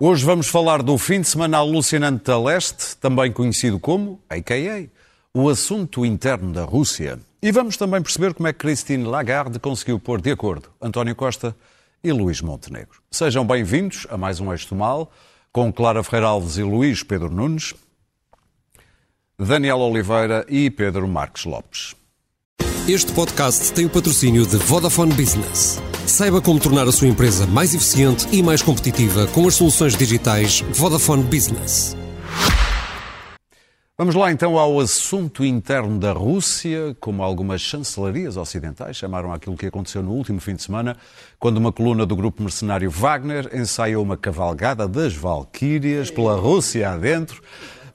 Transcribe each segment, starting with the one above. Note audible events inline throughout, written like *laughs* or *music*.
Hoje vamos falar do fim de semana alucinante da Leste, também conhecido como, a.k.a., o assunto interno da Rússia. E vamos também perceber como é que Christine Lagarde conseguiu pôr de acordo António Costa e Luís Montenegro. Sejam bem-vindos a mais um Eixo Mal, com Clara Ferreira Alves e Luís Pedro Nunes, Daniel Oliveira e Pedro Marques Lopes. Este podcast tem o patrocínio de Vodafone Business. Saiba como tornar a sua empresa mais eficiente e mais competitiva com as soluções digitais Vodafone Business. Vamos lá então ao assunto interno da Rússia, como algumas chancelarias ocidentais chamaram aquilo que aconteceu no último fim de semana, quando uma coluna do grupo mercenário Wagner ensaiou uma cavalgada das Valquírias pela Rússia adentro,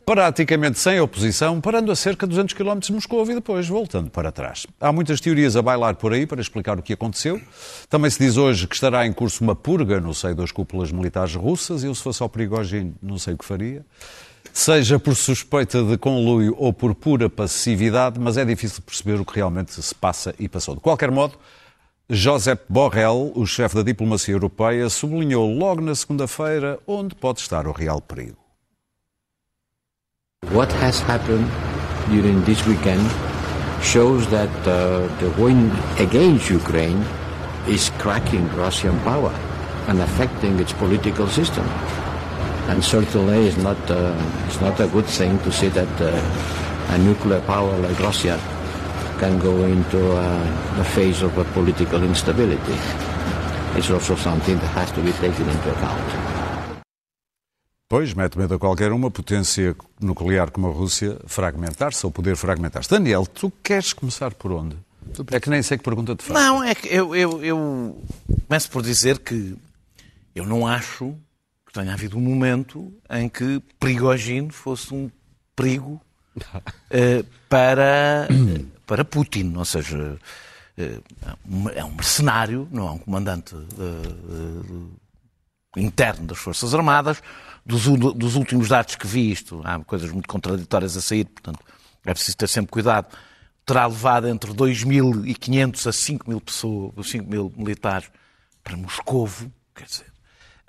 praticamente sem oposição, parando a cerca de 200 km de Moscou e depois voltando para trás. Há muitas teorias a bailar por aí para explicar o que aconteceu. Também se diz hoje que estará em curso uma purga no seio das cúpulas militares russas. Eu, se fosse ao Prigogine, não sei o que faria. Seja por suspeita de conluio ou por pura passividade, mas é difícil perceber o que realmente se passa e passou. De qualquer modo, Josep Borrell, o chefe da diplomacia europeia, sublinhou logo na segunda-feira onde pode estar o real perigo. What has happened during this weekend shows that uh, the wind against Ukraine is cracking Russian power and affecting its political system. And certainly it's not, uh, it's not a good thing to see that uh, a nuclear power like Russia can go into uh, the phase of a political instability. It's also something that has to be taken into account. Pois, mete medo a qualquer uma potência nuclear como a Rússia fragmentar-se ou poder fragmentar-se. Daniel, tu queres começar por onde? É que nem sei que pergunta te faço. Não, é que eu, eu, eu começo por dizer que eu não acho que tenha havido um momento em que Prigogine fosse um perigo uh, *laughs* para, para Putin. Ou seja, uh, é um mercenário, não é um comandante interno das Forças Armadas. Dos, dos, últimos dados que vi isto, há coisas muito contraditórias a sair, portanto é preciso ter sempre cuidado. Terá levado entre 2.500 a 5.000 pessoas, 5 mil militares para Moscovo, quer dizer.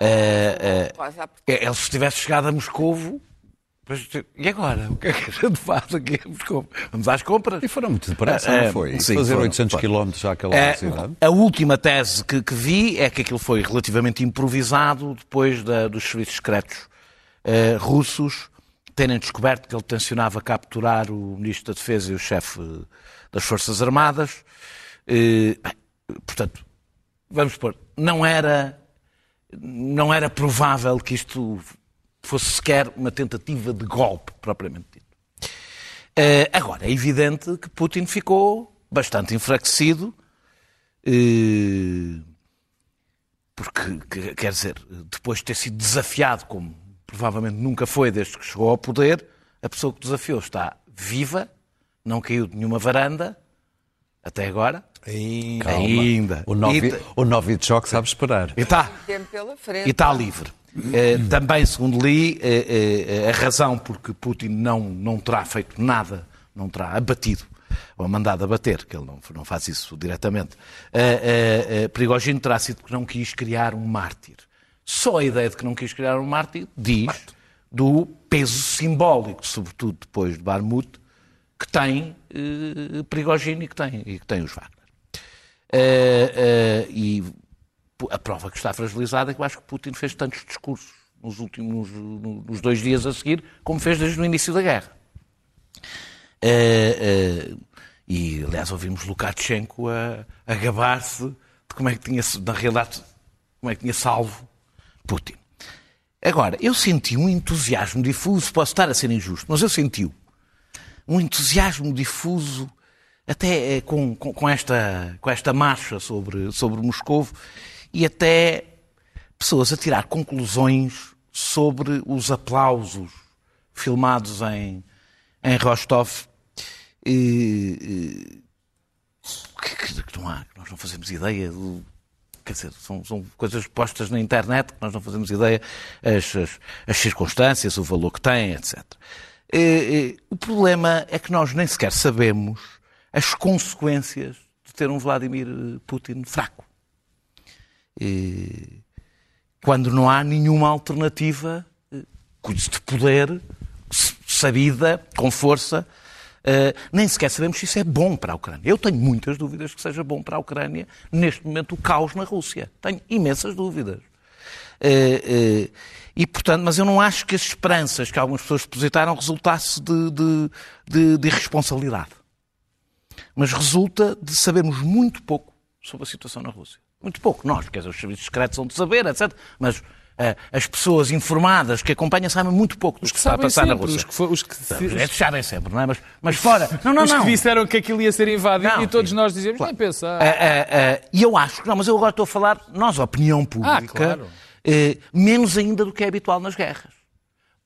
Uh, uh, ele se tivesse chegado a Moscovo, e agora? O que é que a gente faz aqui? Vamos às compras? E foram muito depressa, não foi? Sim, Fazer foram, 800 km já àquela velocidade? A última tese que, que, vi é que aquilo foi relativamente improvisado depois da, dos serviços secretos uh, russos terem descoberto que ele tencionava capturar o Ministro da Defesa e o chefe das Forças Armadas. Uh, portanto, vamos pôr, não era, não era provável que isto fosse sequer uma tentativa de golpe, propriamente dito. Uh, agora, é evidente que Putin ficou bastante enfraquecido, uh, porque, quer dizer, depois de ter sido desafiado, como provavelmente nunca foi desde que chegou ao poder, a pessoa que desafiou está viva, não caiu de nenhuma varanda, até agora. Ainda. Ainda. O, Novi, o Novichok sabe esperar. E está. E está livre. Eh, também, segundo li, eh, eh, a razão porque Putin não, não terá feito nada, não terá abatido ou mandado abater, que ele não, não faz isso diretamente, uh, Prigogine terá sido porque não quis criar um mártir. Só a ideia de que não quis criar um mártir diz do peso simbólico, sobretudo depois de Barmut, que tem Prigogine e que tem, e que tem os Wagner. Uh, uh, e a prova que está fragilizada é que eu acho que Putin fez tantos discursos nos últimos nos dois dias a seguir, como fez desde o início da guerra. Uh, uh, e, aliás, ouvimos Lukashenko a, a gabar-se de como é que tinha, na realidade, como é que tinha salvo Putin. Agora, eu senti um entusiasmo difuso, posso estar a ser injusto, mas eu senti um entusiasmo difuso até eh, com, com, com, esta, com esta marcha sobre, sobre Moscou e até pessoas a tirar conclusões sobre os aplausos filmados em, em Rostov. E, que, que, que, não há, nós não fazemos ideia do, quer dizer, são, são, coisas postas na internet que nós não fazemos ideia as, as, as circunstâncias, o valor que têm, etc. E, e, o problema é que nós nem sequer sabemos as consequências de ter um Vladimir Putin fraco. Quando não há nenhuma alternativa eh, de poder sabida, com força. Uh, nem sequer sabemos se isso é bom para a Ucrânia. Eu tenho muitas dúvidas que seja bom para a Ucrânia, neste momento, o caos na Rússia. Tenho imensas dúvidas. Uh, e, portanto, mas eu não acho que as esperanças que algumas pessoas depositaram resultasse de, de, de, de irresponsabilidade. Mas resulta de sabermos muito pouco sobre a situação na Rússia. Muito pouco. Nós, dizer, os serviços secretos são de saber, etc. Mas uh, as pessoas informadas que acompanham sabem muito pouco do que, que está a passar sempre, na Rússia. Os que, for, os que é, sabem sempre, não é? Mas, mas fora. Não, não, os não. que disseram que aquilo ia ser invadido Não, e todos sim. nós dizemos, Claro. nem pensar. Ah, ah, ah, E eu acho que não, mas eu agora estou a falar, nós, a opinião pública, Ah, claro. eh, menos ainda do que é habitual nas guerras.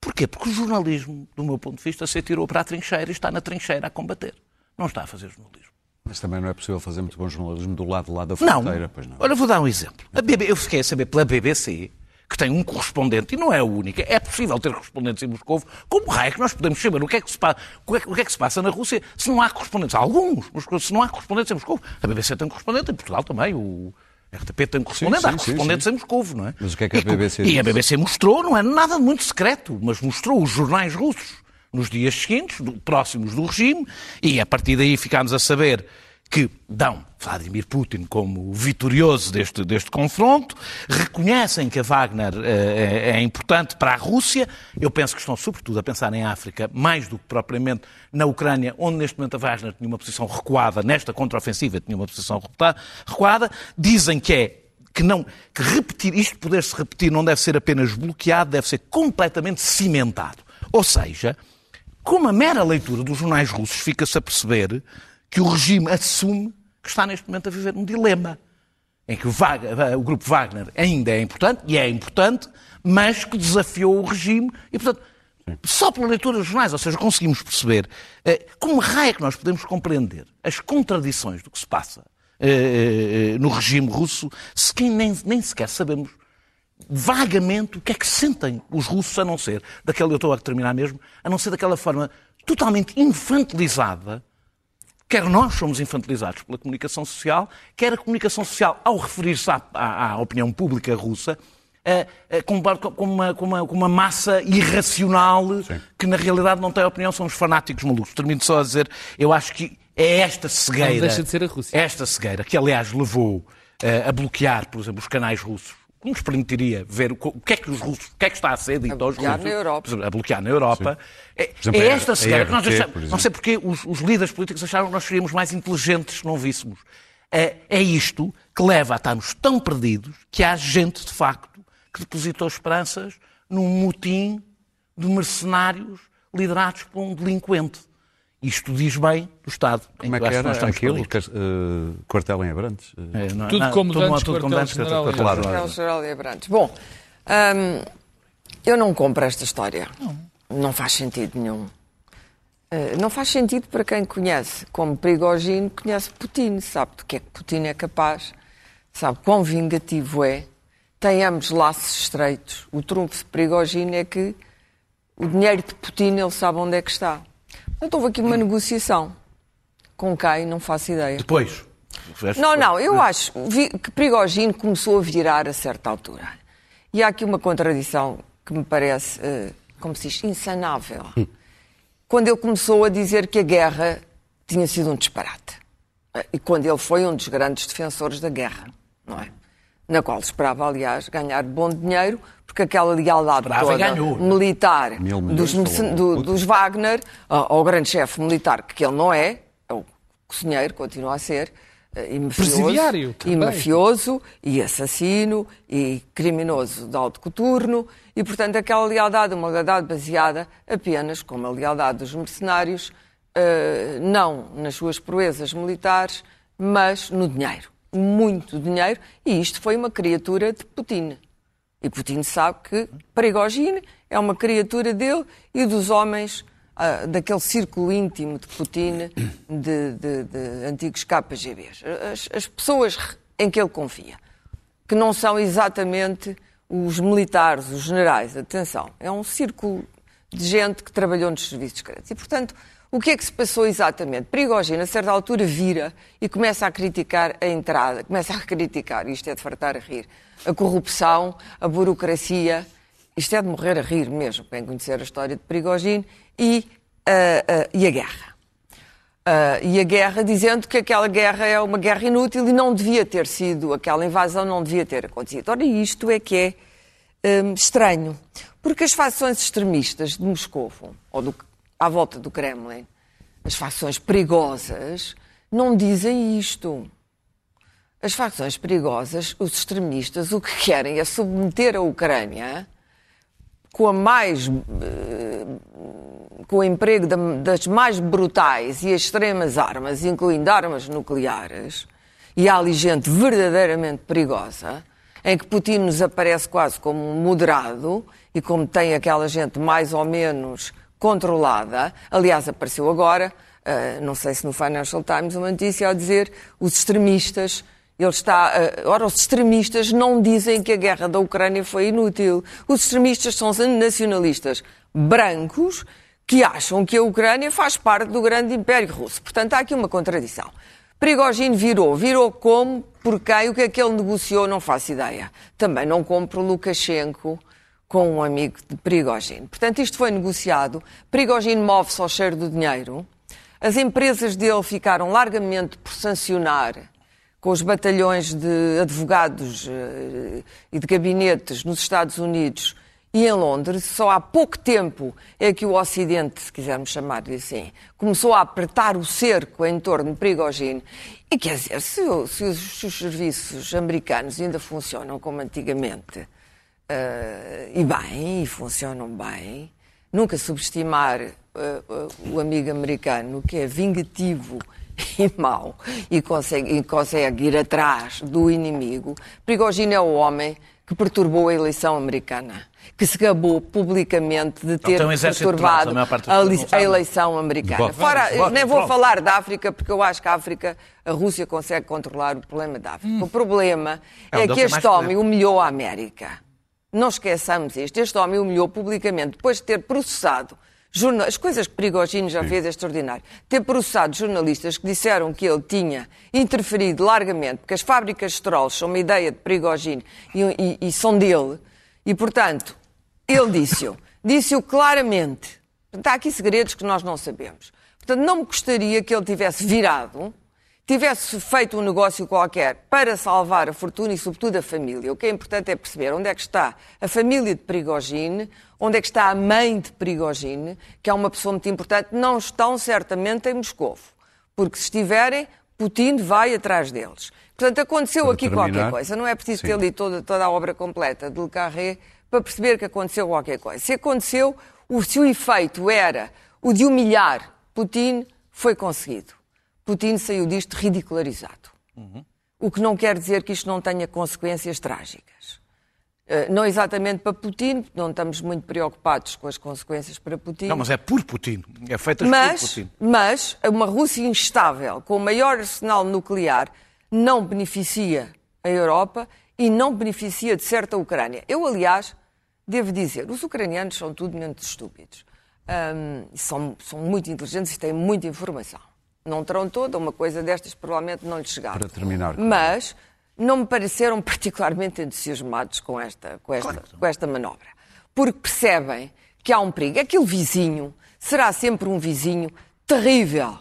Porquê? Porque o jornalismo, do meu ponto de vista, se atirou para a trincheira e está na trincheira a combater. Não está a fazer jornalismo. Mas também não é possível fazer muito bom jornalismo do lado de lá da Não. fronteira, pois não. Olha, vou dar um exemplo. A BB eu fiquei a saber pela BBC que tem um correspondente, e não é a única, é possível ter correspondentes em Moscou. Como raio é que nós podemos saber o que é que se passa, o que é que- o que é que se passa na Rússia se não há correspondentes? Há alguns, mas se não há correspondentes em Moscou. A BBC tem correspondente, em Portugal também, o RTP tem correspondente, Sim, há sim, correspondentes sim, em Moscou, não é? Mas o que é que a E co- BBC E a? BBC mostrou, não é nada de muito secreto, mas mostrou os jornais russos nos dias seguintes, próximos do regime, e a partir daí ficámos a saber que dão Vladimir Putin como vitorioso deste, deste confronto, reconhecem que a Wagner eh, é, é importante para a Rússia. Eu penso que estão, sobretudo, a pensar em África, mais do que propriamente na Ucrânia, onde neste momento a Wagner tinha uma posição recuada, nesta contraofensiva tinha uma posição recuada. Dizem que é que não que repetir isto poder se repetir não deve ser apenas bloqueado, deve ser completamente cimentado. Ou seja, com uma mera leitura dos jornais russos fica-se a perceber que o regime assume que está neste momento a viver um dilema em que o, Wagner- o grupo Wagner ainda é importante, e é importante, mas que desafiou o regime e, portanto, só pela leitura dos jornais, ou seja, conseguimos perceber eh, como raio é que nós podemos compreender as contradições do que se passa eh, eh, no regime russo, se nem, nem sequer sabemos vagamente o que é que sentem os russos, a não ser, daquela, eu estou a terminar mesmo, a não ser daquela forma totalmente infantilizada quer nós somos infantilizados pela comunicação social, quer a comunicação social, ao referir-se à, à- à opinião pública russa, eh, eh, com, com uma, com uma- com uma massa irracional que na realidade não tem opinião, são os fanáticos malucos. Termino só a dizer, eu acho que é esta cegueira. Não deixa de ser a Rússia. Esta cegueira, que aliás levou eh, a bloquear, por exemplo, os canais russos, nos permitiria ver o que é que os russos, o que é que está a ser dito aos bloquear russos. na Europa. A bloquear na Europa. É, exemplo, é esta a cegueira que nós achamos. por Não sei porque os, os líderes políticos acharam que nós seríamos mais inteligentes se não víssemos. É, é isto que leva a estarmos tão perdidos que há gente, de facto, que depositou esperanças num motim de mercenários liderados por um delinquente. Isto diz bem do Estado. em Como é que era nós estamos aquilo? Que, eh, quartel em Abrantes? Eh, É, não- Tudo não, como tudo dantes, tudo como dantes, quartel-general quartel- em quartel-. É Geral de Abrantes. Bom, hum, eu não compro esta história. Não, faz sentido nenhum. Eh, não faz sentido para quem conhece, como Prigogine, conhece Putin, sabe do que é que Putin é capaz, sabe quão vingativo é, tem ambos laços estreitos. O trunfo de Prigogine é que o dinheiro de Putin ele sabe onde é que está. Portanto, houve aqui uma negociação. Com quem? Não faço ideia. Depois. Não, não, eu acho que Prigogine começou a virar a certa altura. E há aqui uma contradição que me parece, eh, como se diz, insanável. Quando ele começou a dizer que a guerra tinha sido um disparate. Eh, E quando ele foi um dos grandes defensores da guerra, não é? Na qual esperava, aliás, ganhar bom dinheiro, porque aquela lealdade Esperava toda ganhou. militar Mil milhões, dos, do- dos Wagner, ao ao grande chefe militar, que ele não é, é o cozinheiro, continua a ser, eh, e mafioso, e mafioso, e assassino, e criminoso de alto coturno, e portanto aquela lealdade, uma lealdade baseada apenas, como a lealdade dos mercenários, eh, não nas suas proezas militares, mas no dinheiro. Muito dinheiro, e isto foi uma criatura de Putin. E Putin sabe que Prigogine é uma criatura dele e dos homens ah, daquele círculo íntimo de Putin, de, de- de antigos KGBs. As, as pessoas em que ele confia, que não são exatamente os militares, os generais, atenção, é um círculo de gente que trabalhou nos serviços secretos. E, portanto, O que é que se passou exatamente? Prigogine, a certa altura, vira e começa a criticar a entrada, começa a criticar, isto é de fartar a rir, a corrupção, a burocracia, isto é de morrer a rir mesmo, bem conhecer a história de Prigogine, e, uh, uh, e a guerra. Uh, e a guerra, dizendo que aquela guerra é uma guerra inútil e não devia ter sido, aquela invasão não devia ter acontecido. Ora, isto é que é um, estranho, porque as facções extremistas de Moscou, ou do, à volta do Kremlin, as facções perigosas, não dizem isto. As facções perigosas, os extremistas, o que querem é submeter a Ucrânia com a mais com o emprego das mais brutais e extremas armas, incluindo armas nucleares, e há ali gente verdadeiramente perigosa, em que Putin nos aparece quase como moderado e como tem aquela gente mais ou menos controlada. Aliás, apareceu agora, não sei se no Financial Times, uma notícia a dizer os extremistas ele está. Uh, ora, os extremistas não dizem que a guerra da Ucrânia foi inútil. Os extremistas são nacionalistas brancos que acham que a Ucrânia faz parte do grande Império Russo. Portanto, há aqui uma contradição. Prigogine virou. Virou como? Por quem? O que é que ele negociou? Não faço ideia. Também não compro Lukashenko com um amigo de Prigogine. Portanto, isto foi negociado. Prigogine move-se ao cheiro do dinheiro. As empresas dele ficaram largamente por sancionar com os batalhões de advogados eh, e de gabinetes nos Estados Unidos e em Londres, só há pouco tempo é que o Ocidente, se quisermos chamar-lhe assim, começou a apertar o cerco em torno de Prigogine. E quer dizer, se, se os, serviços americanos ainda funcionam como antigamente, uh, e bem, e funcionam bem, nunca subestimar uh, o amigo americano que é vingativo e mau e consegue, e consegue ir atrás do inimigo. Prigogine é o homem que perturbou a eleição americana, que se gabou publicamente de ter um perturbado a, a, eleição americana. Fora, nem vou falar da África, porque eu acho que a África, a Rússia consegue controlar o problema da África. Hum. O problema é, é que este homem humilhou a América. Não esqueçamos isto. Este homem humilhou publicamente, depois de ter processado as coisas que Prigogine já Sim. fez é extraordinário. Ter processado jornalistas que disseram que ele tinha interferido largamente, porque as fábricas de trolls são uma ideia de Prigogine e, e, e são dele, e portanto, ele disse-o. *laughs* Disse-o claramente. Há aqui segredos que nós não sabemos. Portanto, não me gostaria que ele tivesse virado tivesse feito um negócio qualquer para salvar a fortuna e, sobretudo, a família. O que é importante é perceber onde é que está a família de Prigogine, onde é que está a mãe de Prigogine, que é uma pessoa muito importante. Não estão certamente em Moscou, porque se estiverem, Putin vai atrás deles. Portanto, aconteceu para aqui terminar, qualquer coisa. Não é preciso sim. ter lido toda, toda a obra completa de Le Carré para perceber que aconteceu qualquer coisa. Se aconteceu, se o efeito era o de humilhar Putin, foi conseguido. Putin saiu disto ridicularizado. Uhum. O que não quer dizer que isto não tenha consequências trágicas. Uh, não exatamente para Putin, não estamos muito preocupados com as consequências para Putin. Não, mas é por Putin. É feita por Putin. Mas uma Rússia instável, com o maior arsenal nuclear, não beneficia a Europa e não beneficia de certa Ucrânia. Eu, aliás, devo dizer, os ucranianos são tudo menos estúpidos. Um, são, são muito inteligentes e têm muita informação. Não terão toda, uma coisa destas provavelmente não lhes chegava. Para terminar. Mas não me pareceram *laughs* particularmente entusiasmados com esta, com esta, claro. com esta manobra. Porque percebem que há um perigo. Aquele vizinho será sempre um vizinho terrível.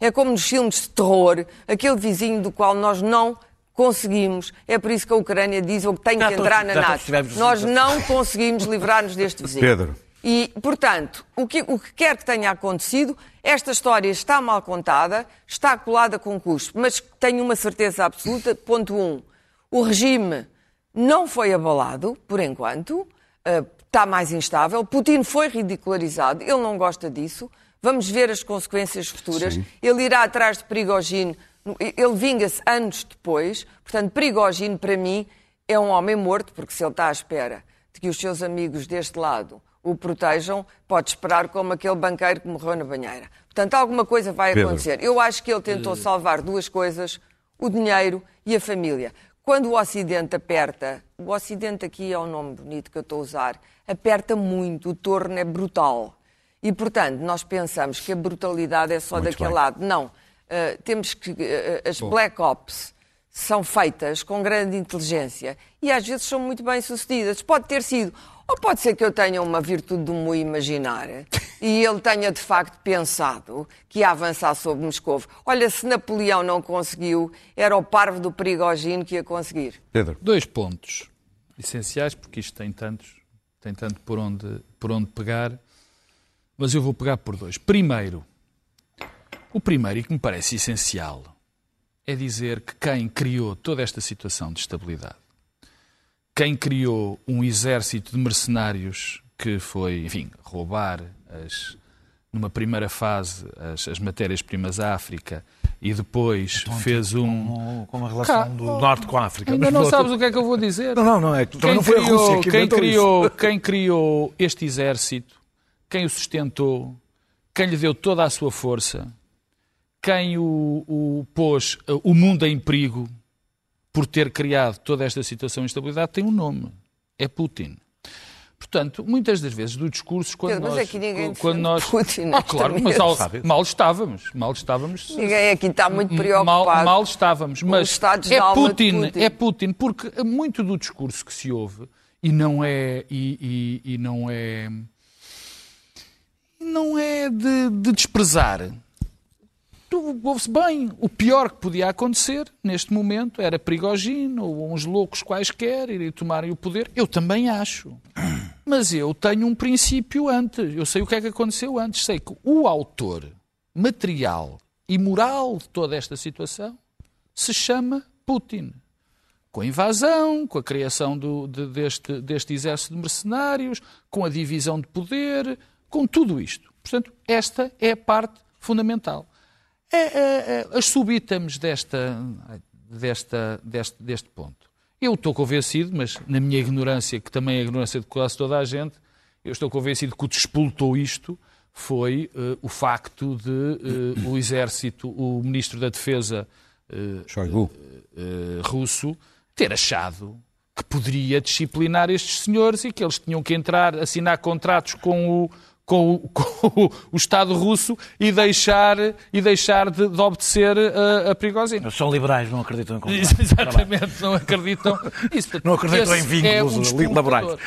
É como nos filmes de terror, aquele vizinho do qual nós não conseguimos. É por isso que a Ucrânia diz que tem que entrar na NATO. Nós não conseguimos livrar-nos deste vizinho. Pedro. E, portanto, o que, o que quer que tenha acontecido, esta história está mal contada, está colada com custo, mas tenho uma certeza absoluta. Ponto 1. Um, o regime não foi abalado, por enquanto, uh, está mais instável. Putin foi ridicularizado, ele não gosta disso. Vamos ver as consequências futuras. Sim. Ele irá atrás de Prigogine, ele vinga-se anos depois. Portanto, Prigogine, para mim, é um homem morto, porque se ele está à espera de que os seus amigos deste lado o protejam, pode esperar como aquele banqueiro que morreu na banheira. Portanto, alguma coisa vai Pedro. acontecer. Eu acho que ele tentou salvar duas coisas, o dinheiro e a família. Quando o Ocidente aperta, o Ocidente aqui é um nome bonito que eu estou a usar, aperta muito, o torno é brutal. E, portanto, nós pensamos que a brutalidade é só Muito daquele bem. lado. Não. Uh, temos que. uh, as Black Ops são feitas com grande inteligência e às vezes são muito bem sucedidas. Pode ter sido. Ou pode ser que eu tenha uma virtude do mu imaginar e ele tenha de facto pensado que ia avançar sobre Moscou. Olha, se Napoleão não conseguiu, era o parvo do Prigogine que ia conseguir. Pedro, Dois pontos essenciais, porque isto tem tantos, tem tanto por onde, por onde pegar, mas eu vou pegar por dois. Primeiro, o primeiro, e que me parece essencial, é dizer que quem criou toda esta situação de estabilidade, quem criou um exército de mercenários que foi, enfim, roubar as, numa primeira fase as, as matérias-primas à África e depois fez um. Com, com a relação Cá- do Norte com a África. Ainda Mas não sabes o que é que eu vou dizer. Não, não, não. É que Quem não foi a criou, Rússia que quem, criou, quem criou este exército, quem o sustentou, quem lhe deu toda a sua força, quem o, o pôs uh, o mundo em perigo por ter criado toda esta situação de instabilidade, tem um nome. É Putin. Portanto, muitas das vezes do discurso, quando mas nós... é que ninguém quando nós Putin ah, claro, mas mal, mal estávamos. Mal estávamos. Ninguém aqui está muito Mal, preocupado. mal estávamos, mas os estados de é Putin, Putin. é Putin, porque muito do discurso que se ouve e não é e, e- e não é não é de, de desprezar. Tu ouve-se bem. O pior que podia acontecer neste momento era Prigogine ou uns loucos quaisquer irem tomarem o poder. Eu também acho. Mas eu tenho um princípio antes. Eu sei o que é que aconteceu antes. Sei que o autor material e moral de toda esta situação se chama Putin. Com a invasão, com a criação do- de- deste, deste exército de mercenários, com a divisão de poder, com tudo isto. Portanto, esta é a parte fundamental. É, é, é, as subítames desta, desta, deste, deste ponto. Eu estou convencido, mas na minha ignorância, que também é a ignorância de quase toda a gente, eu estou convencido que o que despoltou isto foi eh, o facto de eh, o exército, o ministro da Defesa eh, russo ter achado que poderia disciplinar estes senhores e que eles tinham que entrar, assinar contratos com o, com o, *laughs* com o- Estado russo e deixar, e deixar de, de obedecer a, a Prigozhin. São liberais, não acreditam em contrato. Exatamente, não acreditam. Isso, portanto, Não acreditam em vínculos um laborais.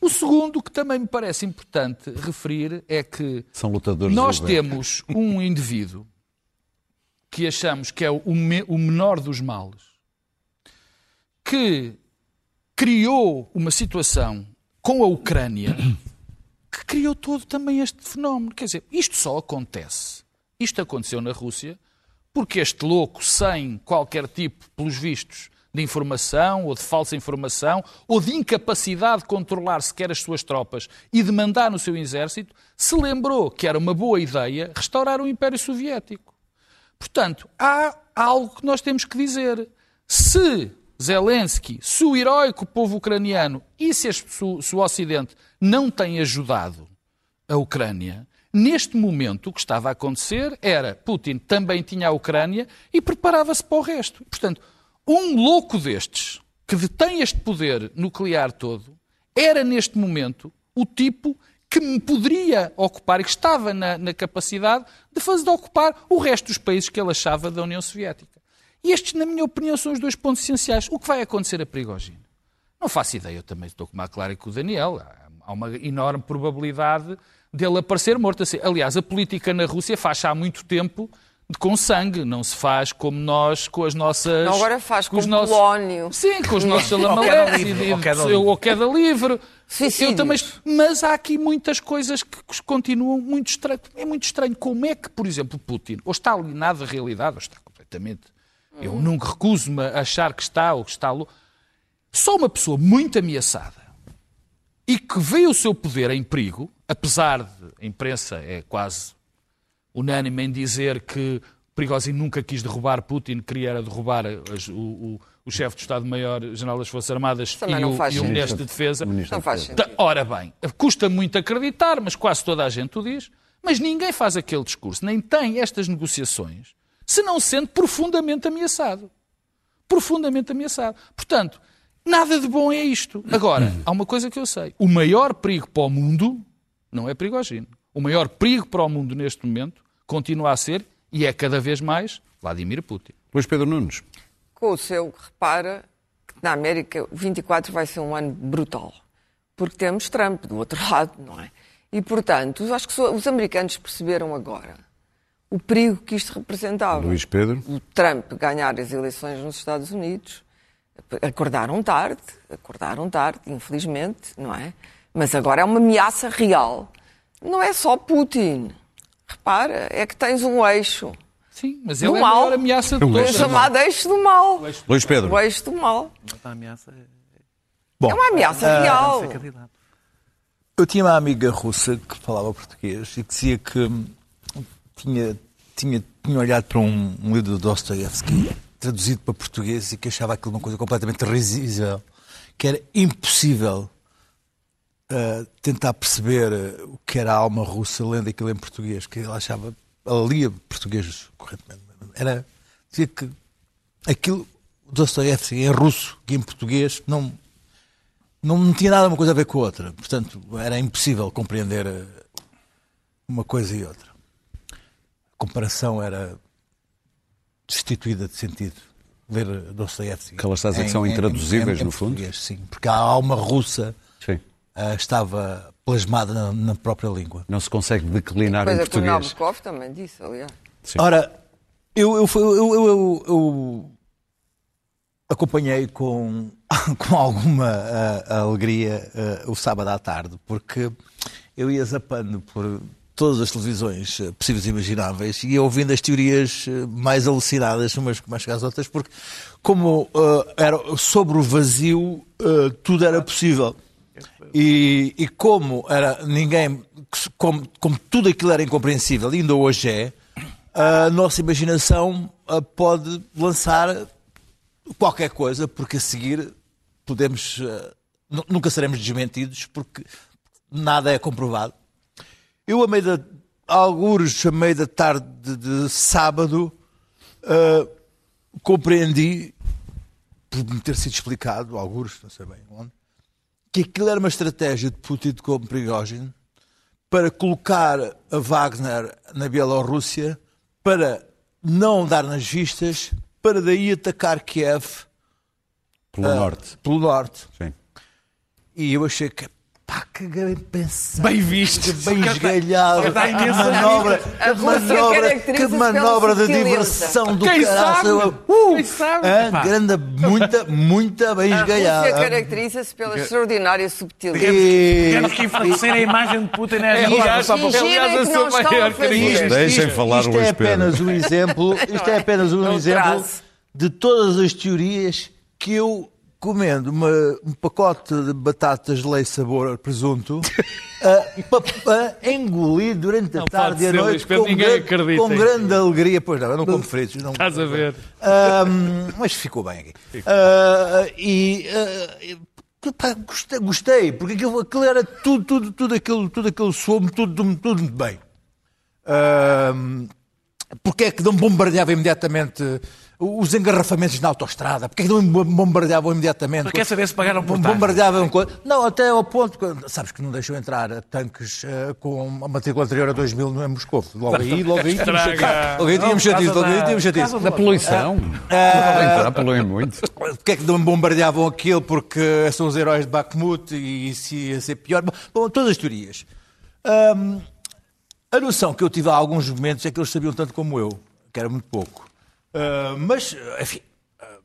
O segundo que também me parece importante referir é que São lutadores nós temos um indivíduo que achamos que é o, me- o menor dos males, que criou uma situação com a Ucrânia que criou todo também este fenómeno. Quer dizer, isto só acontece. Isto aconteceu na Rússia porque este louco, sem qualquer tipo, pelos vistos, de informação ou de falsa informação ou de incapacidade de controlar sequer as suas tropas e de mandar no seu exército, se lembrou que era uma boa ideia restaurar o Império Soviético. Portanto, há algo que nós temos que dizer. Se Zelensky, se o heróico povo ucraniano e se, as- se o- Ocidente não têm ajudado a Ucrânia, neste momento o que estava a acontecer era Putin também tinha a Ucrânia e preparava-se para o resto. Portanto, um louco destes, que detém este poder nuclear todo, era neste momento o tipo que me poderia ocupar e que estava na, na capacidade de fazer de ocupar o resto dos países que ele achava da União Soviética. E estes, na minha opinião, são os dois pontos essenciais. O que vai acontecer a Prigogine? Não faço ideia, eu também estou com a Clara e com o Daniel. Há- uma enorme probabilidade dele aparecer morto. Assim, Aliás, a política na Rússia faz há muito tempo com sangue, não se faz como nós, com as nossas. Não, agora faz com os com nossos- polónio. Sim, com os nossos e- e- ou queda livre. Suicídios. Eu também, mas há aqui muitas coisas que continuam muito estranhas. É muito estranho. Como é que, por exemplo, Putin ou está alinado da realidade, ou está completamente. Eu nunca recuso-me a achar que está ou que está. lo- Só uma pessoa muito ameaçada e que vê o seu poder em perigo, apesar de a imprensa é quase unânime em dizer que Prigozhin nunca quis derrubar Putin, queria era derrubar as- o, o- o chefe do Estado-Maior-General das Forças Armadas Também e o, e o. Ministro de Defesa. Não faz sentido. Ora bem, custa muito acreditar, mas quase toda a gente o diz. Mas ninguém faz aquele discurso, nem tem estas negociações, se não sendo profundamente ameaçado. Profundamente ameaçado. Portanto, nada de bom é isto. Agora, há uma coisa que eu sei. O maior perigo para o mundo não é Prigogine. o maior perigo para o mundo neste momento continua a ser, e é cada vez mais, Vladimir Putin. Luís Pedro Nunes. Com o seu, repara que na América 24 vai ser um ano brutal. Porque temos Trump do outro *laughs* lado, não é? E, portanto, acho que os americanos perceberam agora o perigo que isto representava. Luís Pedro. O Trump ganhar as eleições nos Estados Unidos. Acordaram tarde, acordaram tarde, infelizmente, não é? Mas agora é uma ameaça real. Não é só Putin. Repara, é que tens um eixo. Sim, mas Do ele é a mal. maior ameaça de eixo. chamado eixo do mal. Luís Pedro. O eixo do mal. A ameaça é Bom, É uma ameaça ah, real. eu tinha uma amiga russa que falava português e que dizia que hum, tinha, tinha, tinha olhado para um, um livro do Dostoevsky traduzido para português e que achava aquilo uma coisa completamente risível, que era impossível ah, tentar perceber ah, o que era a alma russa lendo aquilo em português, que ela achava, ela lia português corretamente. Era, dizia que aquilo, Dostoevsky em russo e em português, não, não tinha nada uma coisa a ver com a outra. Portanto, era impossível compreender eh, uma coisa e outra. Comparação era destituída de sentido. Ler Dostoevsky. Que elas estás a dizer que são intraduzíveis, no fundo? Sim, porque a alma russa Sim. eh, estava plasmada na, na própria língua. Não se consegue declinar em Coisa que o português. Nabokov também disse, aliás. Sim. Ora, eu, eu, eu, eu- eu- eu acompanhei com, *laughs* com alguma ah, alegria ah, o sábado à tarde, porque eu ia zapando por todas as televisões ah, possíveis e imagináveis e ouvindo as teorias ah, mais alucinadas umas mais que as outras, porque como ah, era sobre o vazio, ah, tudo era possível. E, e como era ninguém, como, como tudo aquilo era incompreensível, e ainda hoje é, a nossa imaginação pode lançar qualquer coisa, porque a seguir podemos. nu- nunca seremos desmentidos, porque nada é comprovado. Eu, a meio da. Alguns, a meio da tarde de, de sábado, ah, compreendi, por me ter sido explicado, alguns, não sei bem onde, que aquilo era uma estratégia de Putin com Prigozhin para colocar a Wagner na Bielorrússia, para não dar nas vistas, para daí atacar Kiev Pelo ah, norte. Pelo norte. Sim. E eu achei que, pá, que bem pensado. Bem visto. Que bem esgalhado. Que manobra, que manobra, que manobra de diversão do Quem caralho. sabe? Uh, Quem sabe? grande, muita, muita bem A Rússia esgalhada. caracteriza-se pela extraordinária subtileza. E- Temos que enfraquecer a imagem de Putin é Aliás, a sua maior crise. Deixem falar isto Luís é Pedro. apenas um exemplo, *laughs* isto é apenas um exemplo de todas as teorias que eu comendo uma- um pacote de batatas de leite sabor presunto para engolir durante a Não tarde e a noite com, grande, com grande alegria. Pois não, eu não como fritos. Não, Estás a ver? Ahm, mas ficou bem aqui. Ah, e ah, pá, gostei, porque aquilo, aquilo era tudo, tudo, tudo aquilo, tudo aquilo soube, tudo, tudo, tudo muito bem. Ahm, porque é que não bombardeava imediatamente os engarrafamentos na autostrada? Porque é que não bombardeavam imediatamente? Quer saber se pagaram por Bombardeavam. Não, até ao ponto... que- Sabes que não deixam entrar tanques eh, com a matrícula anterior a 2000 no em Moscou. Logo aí, logo aí. Logo aí tínhamos chatice. Logo aí tínhamos chatice. Da poluição. Ah, Já poluem muito. Porquê é que não bombardeavam aquilo? Porque são os heróis de Bakhmut e isso ia ser pior. Bom, todas as teorias. Ahm, a noção que eu tive a alguns momentos é que eles sabiam tanto como eu, que era muito pouco. Ah, mas, enfim. ah,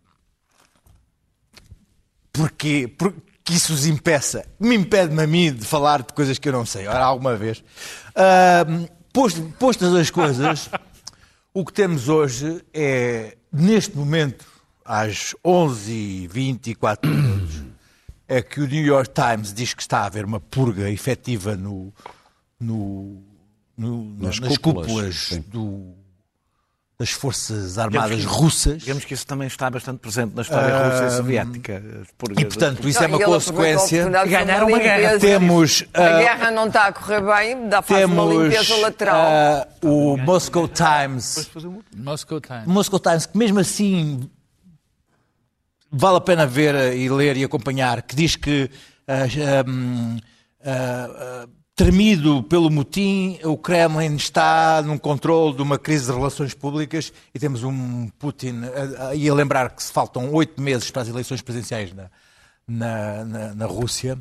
porquê? Porque isso os impeça. Me impede-me a mim de falar de coisas que eu não sei. Ora, alguma vez. Ahm, posto- postas as coisas, *laughs* o que temos hoje é, neste momento, às 11h24 minutos, é que o New York Times diz que está a haver uma purga efetiva no, no- no- Nas nas, cúpulas, cúpulas, do- das Forças Armadas que- russas. Digamos que isso também está bastante presente na história russa e soviética. as purgas E, portanto, isso é Não, uma e ele aproveitou a consequência. Ganharam uma guerra. Temos, A ah, guerra não está a correr bem, dá faz uma limpeza lateral. ah, o Moscow Times. Moscow Times. Moscow Times, que mesmo assim vale a pena ver e ler e acompanhar, que diz que ah, tremido pelo motim, o Kremlin está num controle de uma crise de relações públicas e temos um Putin e a lembrar que se faltam oito meses para as eleições presidenciais na, na, na, na Rússia.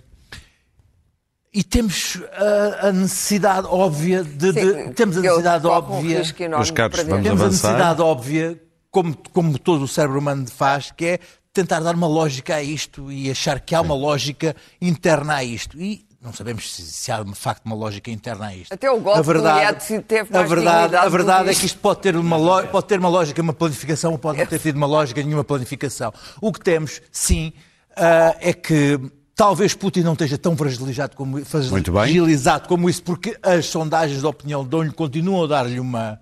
E temos a, a necessidade óbvia de. de Sim, temos a necessidade um óbvia. risco enorme Meus caros, para vamos. Temos a avançar. necessidade óbvia, como, como todo o cérebro humano faz, que é tentar dar uma lógica a isto e achar que há uma lógica interna a isto. E não sabemos se, se há de facto uma lógica interna a isto. Até o golpe a do verdade, Yeltsin teve a mais verdade, dignidade a do verdade é que isto pode ter, uma lo- pode ter uma lógica, uma planificação, ou pode não ter tido uma lógica, nenhuma planificação. O que temos, sim, ah, é que talvez Putin não esteja tão fragilizado como, fragilizado como isso, porque as sondagens de opinião dão-lhe, continuam a dar-lhe uma.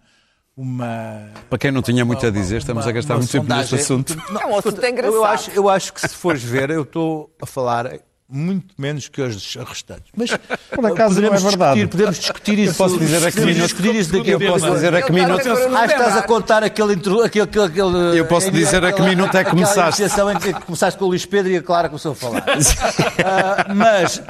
uma Para quem não tinha muito a dizer, estamos a gastar uma muito tempo neste sondagem- assunto. É um assunto engraçado. Eu acho, eu acho que se fores ver, eu estou a falar muito menos que os restantes. Mas *laughs* Por acaso podemos não é verdade. discutir, podemos discutir isso. posso dizer a que podemos minuto- discutir isso daqui a eu pouco. posso dizer a que Eu minuto. estava agora Ah, estás a contar aquele, intro, aquele, aquele, aquele Eu posso dizer a que minuto é que começaste. iniciação em que começaste com o Luís Pedro e a Clara começou a falar. *laughs* Ah, mas.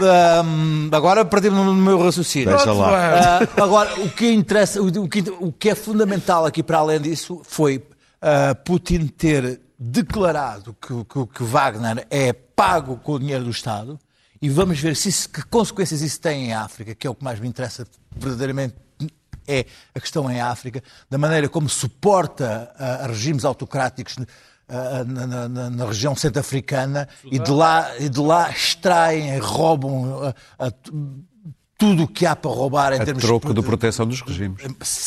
Ahm, agora perdi-me no meu raciocínio. Deixa lá. Ah, agora, o que interessa, o que, o que é fundamental aqui para além disso foi ah, Putin ter declarado que, que, que Wagner é pago com o dinheiro do Estado e vamos ver se isso- que consequências isso tem em África, que é o que mais me interessa verdadeiramente é a questão em África, da maneira como suporta ah, regimes autocráticos ah, na, na- na- na região centro-africana e de lá, e de lá extraem, roubam tu- tudo o que há para roubar em A termos troco de de proteção dos regimes.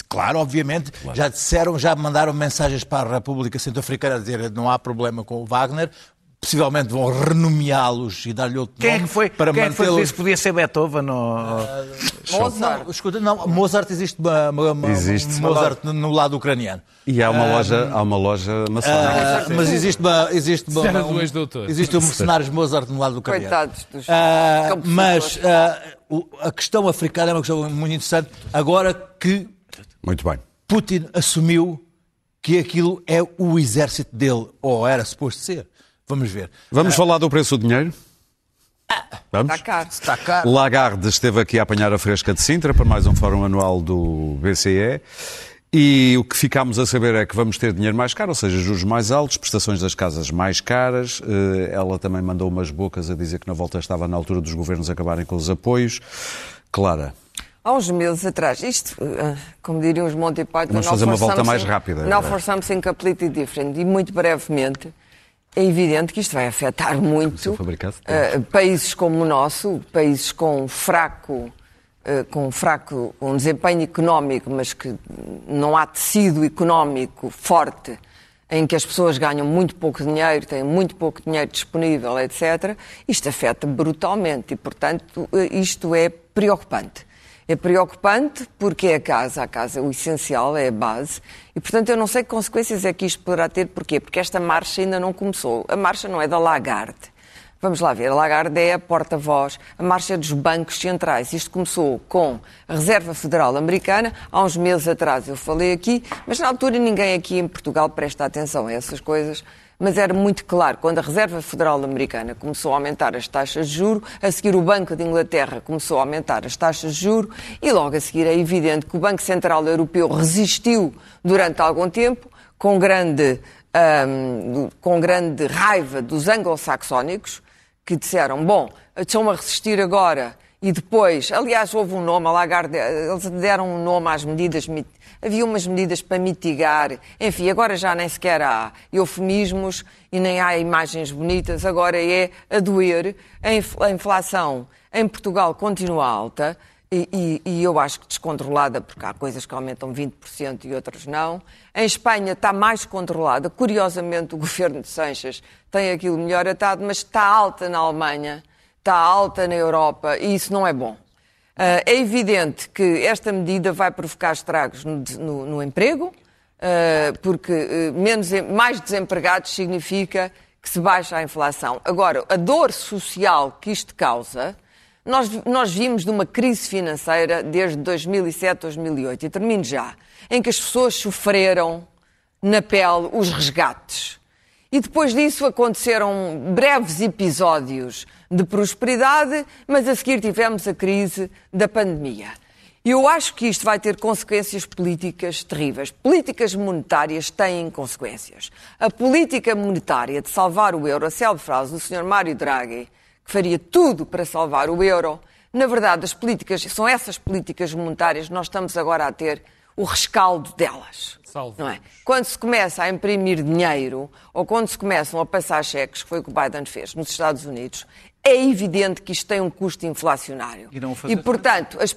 Claro, obviamente. Já disseram, já mandaram mensagens para a República Centro-Africana a dizer não há problema com o Wagner. Possivelmente vão renomeá-los e dar-lhe outro Quem é nome que foi, para quem é que foi que mantê-los. disse que podia ser Beethoven ou... Mozart. Não, escuta, não, Mozart existe, uma, uma- uma- Existe. um Mozart no- no lado ucraniano. E há uma loja, há uma loja maçónica. Ah, mas existe uma, existe uma, um- ex-doutor. existe um mercenários Mozart no lado ucraniano. Coitados dos mas a questão africana é uma questão muito interessante. Agora que Muito bem. Putin assumiu que aquilo é o exército dele, ou era suposto ser. Vamos ver. Vamos falar do preço do dinheiro? Vamos? Está caro. Está caro. Lagarde esteve aqui a apanhar a fresca de Sintra para mais um fórum anual do BCE. E o que ficámos a saber é que vamos ter dinheiro mais caro, ou seja, juros mais altos, prestações das casas mais caras. Eh, Ela também mandou umas bocas a dizer que na volta estava na altura dos governos acabarem com os apoios. Clara, Há uns meses atrás, isto, ah, como diriam os Monty Python, Vamos now fazer uma for volta mais something- rápida Now agora. for something completely different. E muito brevemente, é evidente que isto vai afetar muito ah, países como o nosso, países com fraco, ah, com fraco um desempenho económico, mas que não há tecido económico forte em que as pessoas ganham muito pouco dinheiro, têm muito pouco dinheiro disponível, etc., isto afeta brutalmente e, portanto, eh, isto é preocupante. É preocupante porque é a casa, a casa o essencial, é a base, e, portanto, eu não sei que consequências é que isto poderá ter. Porquê? Porque esta marcha ainda não começou. A marcha não é da Lagarde. Vamos lá ver, a Lagarde é a porta-voz, a marcha dos bancos centrais. Isto começou com a Reserva Federal Americana, há uns meses atrás eu falei aqui, mas na altura ninguém aqui em Portugal presta atenção a essas coisas. Mas era muito claro, quando a Reserva Federal Americana começou a aumentar as taxas de juro, a seguir o Banco de Inglaterra começou a aumentar as taxas de juro e logo a seguir é evidente que o Banco Central Europeu resistiu durante algum tempo, com grande, com grande raiva dos anglo-saxónicos, que disseram, bom, estão a resistir agora e depois, aliás, houve um nome, a Lagarde, eles deram um nome às medidas, havia umas medidas para mitigar, enfim, agora já nem sequer há eufemismos e nem há imagens bonitas, agora é a doer, a inflação em Portugal continua alta, e, e- e eu acho que descontrolada, porque há coisas que aumentam 20% e outras não. Em Espanha está mais controlada. Curiosamente, o governo de Sanches tem aquilo melhor atado, mas está alta na Alemanha, está alta na Europa e isso não é bom. Ah, é evidente que esta medida vai provocar estragos no, no- no emprego, ah, porque eh, menos, mais desempregados significa que se baixa a inflação. Agora, a dor social que isto causa, nós, nós vimos de uma crise financeira desde 2007, 2008, e termino já, em que as pessoas sofreram na pele os resgates. E depois disso aconteceram breves episódios de prosperidade, mas a seguir tivemos a crise da pandemia. Eu acho que isto vai ter consequências políticas terríveis. Políticas monetárias têm consequências. A política monetária de salvar o euro, a célebre frase do Sr. Mário Draghi, que faria tudo para salvar o euro, na verdade, as políticas, são essas políticas monetárias que nós estamos agora a ter o rescaldo delas. Salve. Não é? Quando se começa a imprimir dinheiro ou quando se começam a passar cheques, que foi o que o Biden fez nos Estados Unidos, é evidente que isto tem um custo inflacionário. E não o fazer portanto, as,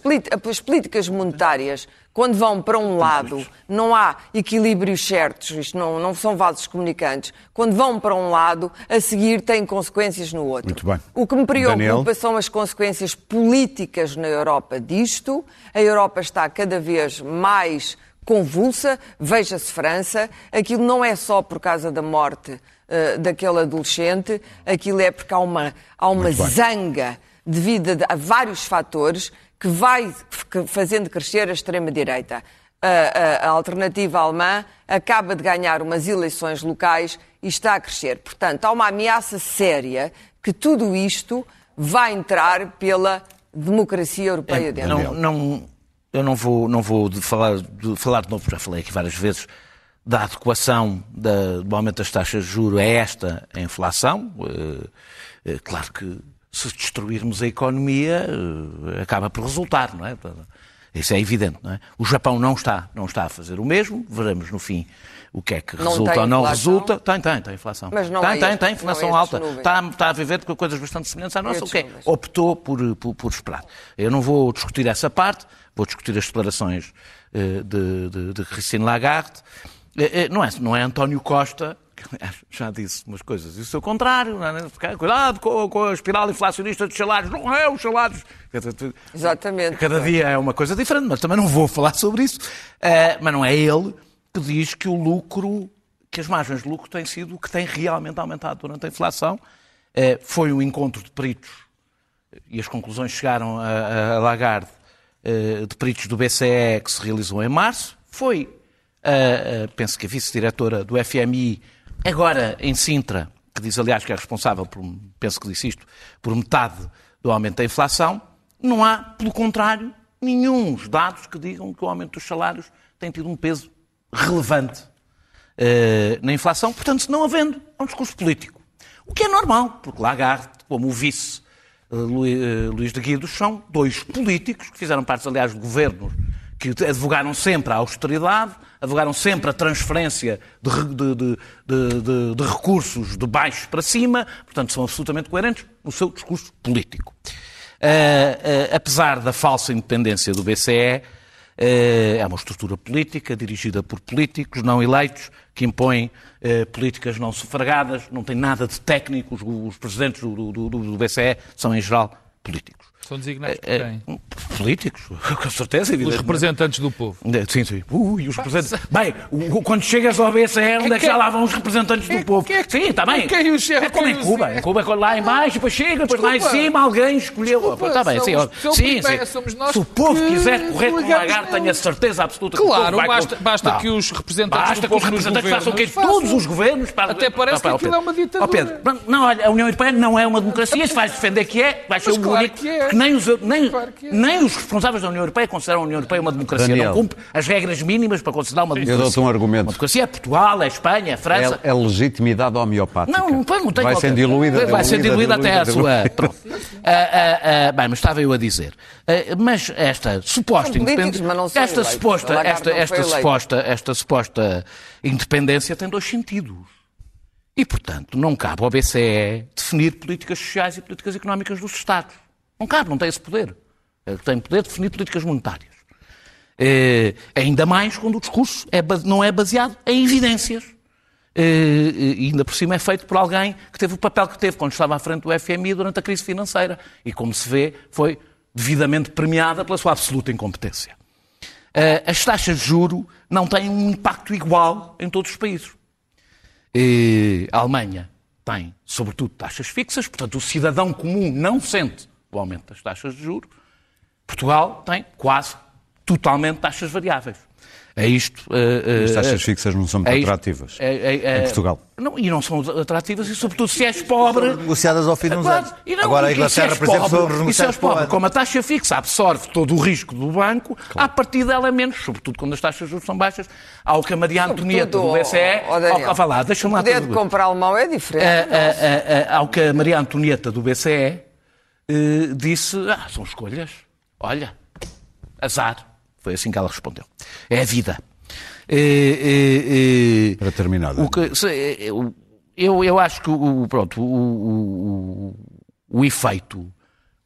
as políticas monetárias, quando vão para um lado, não há equilíbrios certos, isto não, não são vasos comunicantes. Quando vão para um lado, a seguir têm consequências no outro. Muito bem. O que me preocupa Daniel? são as consequências políticas na Europa disto. A Europa está cada vez mais convulsa. Veja-se França. Aquilo não é só por causa da morte uh, daquele adolescente, aquilo é porque há uma, há uma zanga devido a, a vários fatores que vai fazendo crescer a extrema-direita. A, a, a, alternativa alemã acaba de ganhar umas eleições locais e está a crescer. Portanto, há uma ameaça séria que tudo isto vai entrar pela democracia europeia é, dentro. Não, não, eu não vou, não vou de falar, de falar de novo, já falei aqui várias vezes, da adequação da, do aumento das taxas de juros a esta inflação. É, é, claro que se destruirmos a economia, eh, acaba por resultar, não é? Isso é evidente, não é? O Japão não está, não está a fazer o mesmo, veremos no fim o que é que não resulta ou não inflação. resulta. Tem, tem, tem inflação. Mas não tem, é tem, este, tem inflação é alta. Está, está a viver com coisas bastante semelhantes à nossa, o Estes que é? Optou por, por, por esperar. Eu não vou discutir essa parte, vou discutir as declarações eh, de, de, de Christine Lagarde. Eh, eh, Não é, não é António Costa que já disse umas coisas e o seu contrário, não é? cuidado com, com a espiral inflacionista dos salários, não é os salários. Exatamente. Cada dia é uma coisa diferente, mas também não vou falar sobre isso. Mas não é ele que diz que o lucro, que as margens de lucro têm sido o que tem realmente aumentado durante a inflação. Foi um encontro de peritos e as conclusões chegaram a, a Lagarde de peritos do BCE que se realizou em março. Foi, eh, eh, penso que a vice-diretora do FMI, agora em Sintra, que diz, aliás, que é responsável, por, penso que disse isto, por metade do aumento da inflação. Não há, pelo contrário, nenhum dados que digam que o aumento dos salários tem tido um peso relevante eh, na inflação. Portanto, se não havendo, é um discurso político. O que é normal, porque Lagarde, como o vice eh, eh, Luís de Guidos, são dois políticos que fizeram parte, aliás, de governos que advogaram sempre a austeridade, advogaram sempre a transferência de, de- de- de- recursos de baixo para cima, portanto, são absolutamente coerentes no seu discurso político. Eh, eh, apesar da falsa independência do BCE, eh, é uma estrutura política dirigida por políticos não eleitos que impõem eh, políticas não sufragadas, não tem nada de técnico. Os, presidentes do BCE são, em geral, políticos. São designados por Eh, quem? políticos, *laughs* com certeza, Os representantes do povo. Sim, sim. Ui, os representantes. Bem, quando chegas ao BCE, onde é que já lá vão os representantes do povo? é que- Sim, está bem. quem os- É como em os- Cuba. Em Cuba, quando lá em baixo, depois chega, depois lá em cima alguém escolheu. Está bem, sim. sim, sim. Se o povo que quiser correr com o lagarto, tenho a certeza absoluta que o Claro, povo basta, basta que os representantes Basta do que os povo nos representantes façam o quê? Todos os governos. para- Até parece que aquilo é uma ditadura. Não, olha, a União Europeia não é uma democracia, se vais defender que é, vai ser o único. Nem os, nem, Claro é. nem os responsáveis da União Europeia consideram a União Europeia uma democracia. Daniel. Não cumpre as regras mínimas para considerar uma democracia. dou-te um argumento. Uma democracia é Portugal, é Espanha, é França. É, é legitimidade homeopática. Não, não, não tem Vai ser diluída. Vai ser diluída até à diluída. sua. Pronto. Ah, ah, ah, bem, mas estava eu a dizer. Mas esta suposta independência. Esta suposta, A esta, esta, suposta, esta suposta independência tem dois sentidos. E, portanto, não cabe ao BCE definir políticas sociais e políticas económicas dos Estados. Não cabe, não tem esse poder. Eh, Tem poder de definir políticas monetárias. Eh, ainda mais quando o discurso é não é baseado em evidências. Eh, e ainda por cima é feito por alguém que teve o papel que teve quando estava à frente do FMI durante a crise financeira. E, como se vê, foi devidamente premiada pela sua absoluta incompetência. As taxas de juro não têm um impacto igual em todos os países. A Alemanha tem, sobretudo, taxas fixas, portanto, o cidadão comum não sente o aumento das taxas de juros. Portugal tem quase totalmente taxas variáveis. É isto. Uh, As taxas fixas não são muito é isto, atrativas é, é, em Portugal. Não, e não são atrativas, e sobretudo se és pobre. Negociadas ao fim de uns Claro, anos. e não, Agora a se Inglaterra, por exemplo, pobre, são E se és o pobre, como a taxa fixa absorve todo o risco do banco, a partir dela é menos, sobretudo quando as taxas de juros são baixas. Ao que a Maria Antonieta do BCE. ó, Daniel, ao, lá, deixa-me lá. O poder de comprar alemão é diferente. a- a- a- ao que a Maria Antonieta do BCE eh, disse: Ah, são escolhas. Olha, azar. Foi assim que ela respondeu. É a vida. Eh, eh, eh, Para terminar, o que- se- eh, eu, eu, acho que o, pronto, o, o, o, efeito, o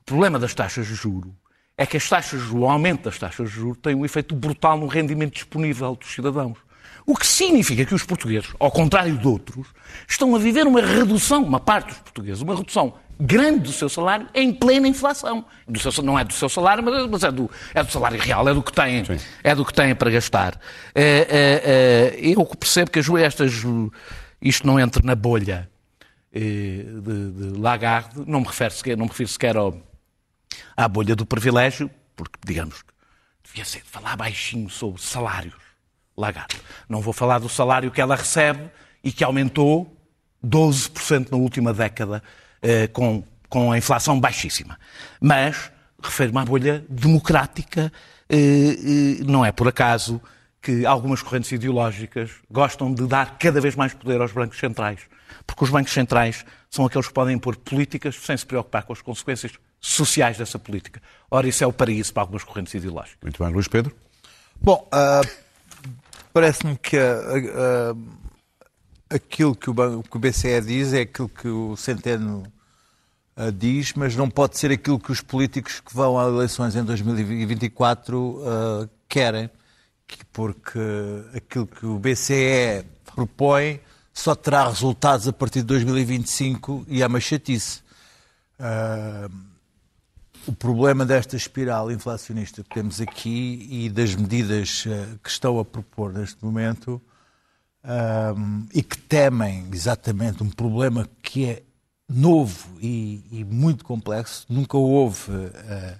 problema das taxas de juro é que as taxas, o aumento das taxas de juros tem um efeito brutal no rendimento disponível dos cidadãos. O que significa que os portugueses, ao contrário de outros, estão a viver uma redução, uma parte dos portugueses, uma redução grande do seu salário em plena inflação. Do seu- não é do seu salário, mas mas é do, é do salário real, é do que têm, é do que têm para gastar. É, é, é, eu percebo que as, estas, isto não entra na bolha eh, de, de Lagarde, não me refiro sequer, não me refiro sequer ao, à bolha do privilégio, porque, digamos, devia ser falar baixinho sobre salários. Lagarde. Não vou falar do salário que ela recebe e que aumentou 12% na última década, com, com a inflação baixíssima. Mas refiro-me à bolha democrática. eh, eh, não é por acaso que algumas correntes ideológicas gostam de dar cada vez mais poder aos bancos centrais. Porque os bancos centrais são aqueles que podem impor políticas sem se preocupar com as consequências sociais dessa política. Ora, isso é o paraíso para algumas correntes ideológicas. Muito bem, Luís Pedro. Bom, ah, parece-me que ah, ah, aquilo que o, banco, que o BCE diz é aquilo que o Centeno ah, diz, mas não pode ser aquilo que os políticos que vão a eleições em 2024 ah, querem, que- porque aquilo que o BCE propõe só terá resultados a partir de 2025 e é uma chatice. Ah, o problema desta espiral inflacionista que temos aqui e das medidas eh, que estão a propor neste momento ahm, e que temem exatamente um problema que é novo e, e muito complexo. Nunca houve. eh,